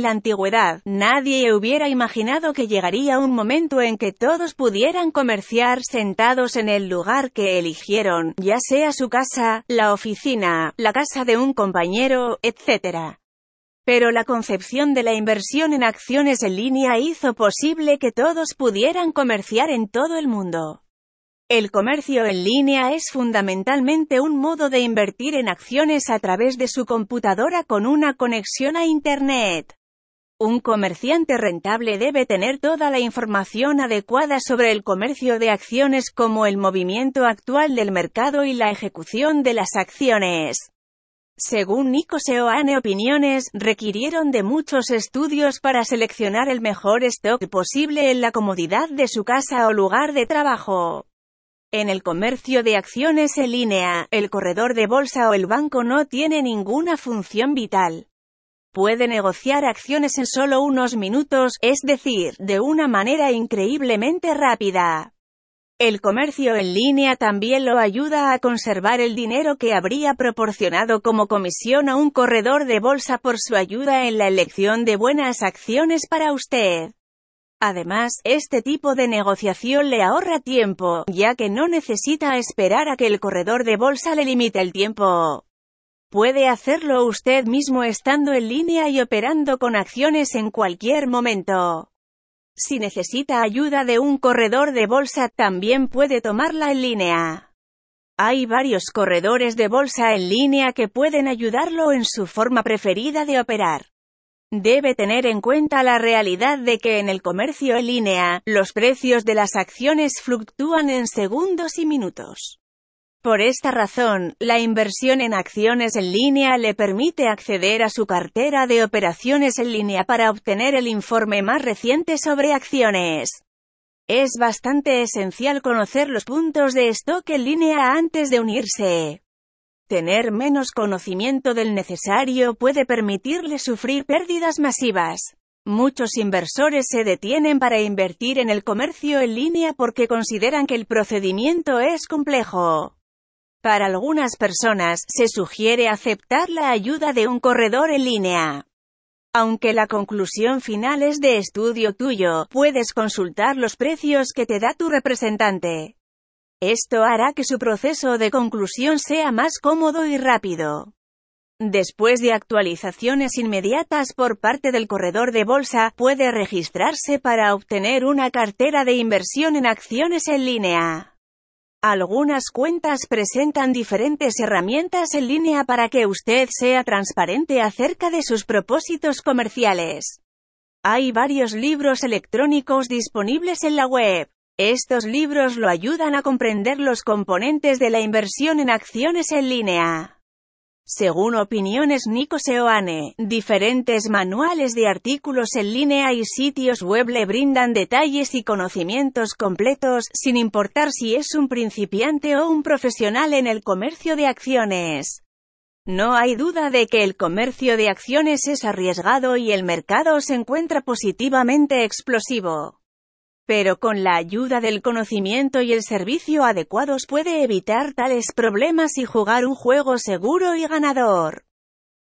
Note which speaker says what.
Speaker 1: La antigüedad, nadie hubiera imaginado que llegaría un momento en que todos pudieran comerciar sentados en el lugar que eligieron, ya sea su casa, la oficina, la casa de un compañero, etc. Pero la concepción de la inversión en acciones en línea hizo posible que todos pudieran comerciar en todo el mundo. El comercio en línea es fundamentalmente un modo de invertir en acciones a través de su computadora con una conexión a Internet. Un comerciante rentable debe tener toda la información adecuada sobre el comercio de acciones como el movimiento actual del mercado y la ejecución de las acciones. Según Nico Seoane opiniones, requirieron de muchos estudios para seleccionar el mejor stock posible en la comodidad de su casa o lugar de trabajo. En el comercio de acciones en línea, el corredor de bolsa o el banco no tiene ninguna función vital. Puede negociar acciones en solo unos minutos, es decir, de una manera increíblemente rápida. El comercio en línea también lo ayuda a conservar el dinero que habría proporcionado como comisión a un corredor de bolsa por su ayuda en la elección de buenas acciones para usted. Además, este tipo de negociación le ahorra tiempo, ya que no necesita esperar a que el corredor de bolsa le limite el tiempo. Puede hacerlo usted mismo estando en línea y operando con acciones en cualquier momento. Si necesita ayuda de un corredor de bolsa, también puede tomarla en línea. Hay varios corredores de bolsa en línea que pueden ayudarlo en su forma preferida de operar. Debe tener en cuenta la realidad de que en el comercio en línea, los precios de las acciones fluctúan en segundos y minutos. Por esta razón, la inversión en acciones en línea le permite acceder a su cartera de operaciones en línea para obtener el informe más reciente sobre acciones. Es bastante esencial conocer los puntos de stock en línea antes de unirse. Tener menos conocimiento del necesario puede permitirle sufrir pérdidas masivas. Muchos inversores se detienen para invertir en el comercio en línea porque consideran que el procedimiento es complejo. Para algunas personas, se sugiere aceptar la ayuda de un corredor en línea. Aunque la conclusión final es de estudio tuyo, puedes consultar los precios que te da tu representante. Esto hará que su proceso de conclusión sea más cómodo y rápido. Después de actualizaciones inmediatas por parte del corredor de bolsa, puede registrarse para obtener una cartera de inversión en acciones en línea. Algunas cuentas presentan diferentes herramientas en línea para que usted sea transparente acerca de sus propósitos comerciales. Hay varios libros electrónicos disponibles en la web. Estos libros lo ayudan a comprender los componentes de la inversión en acciones en línea. Según opiniones Nico Seoane, diferentes manuales de artículos en línea y sitios web le brindan detalles y conocimientos completos, sin importar si es un principiante o un profesional en el comercio de acciones. No hay duda de que el comercio de acciones es arriesgado y el mercado se encuentra positivamente explosivo pero con la ayuda del conocimiento y el servicio adecuados puede evitar tales problemas y jugar un juego seguro y ganador.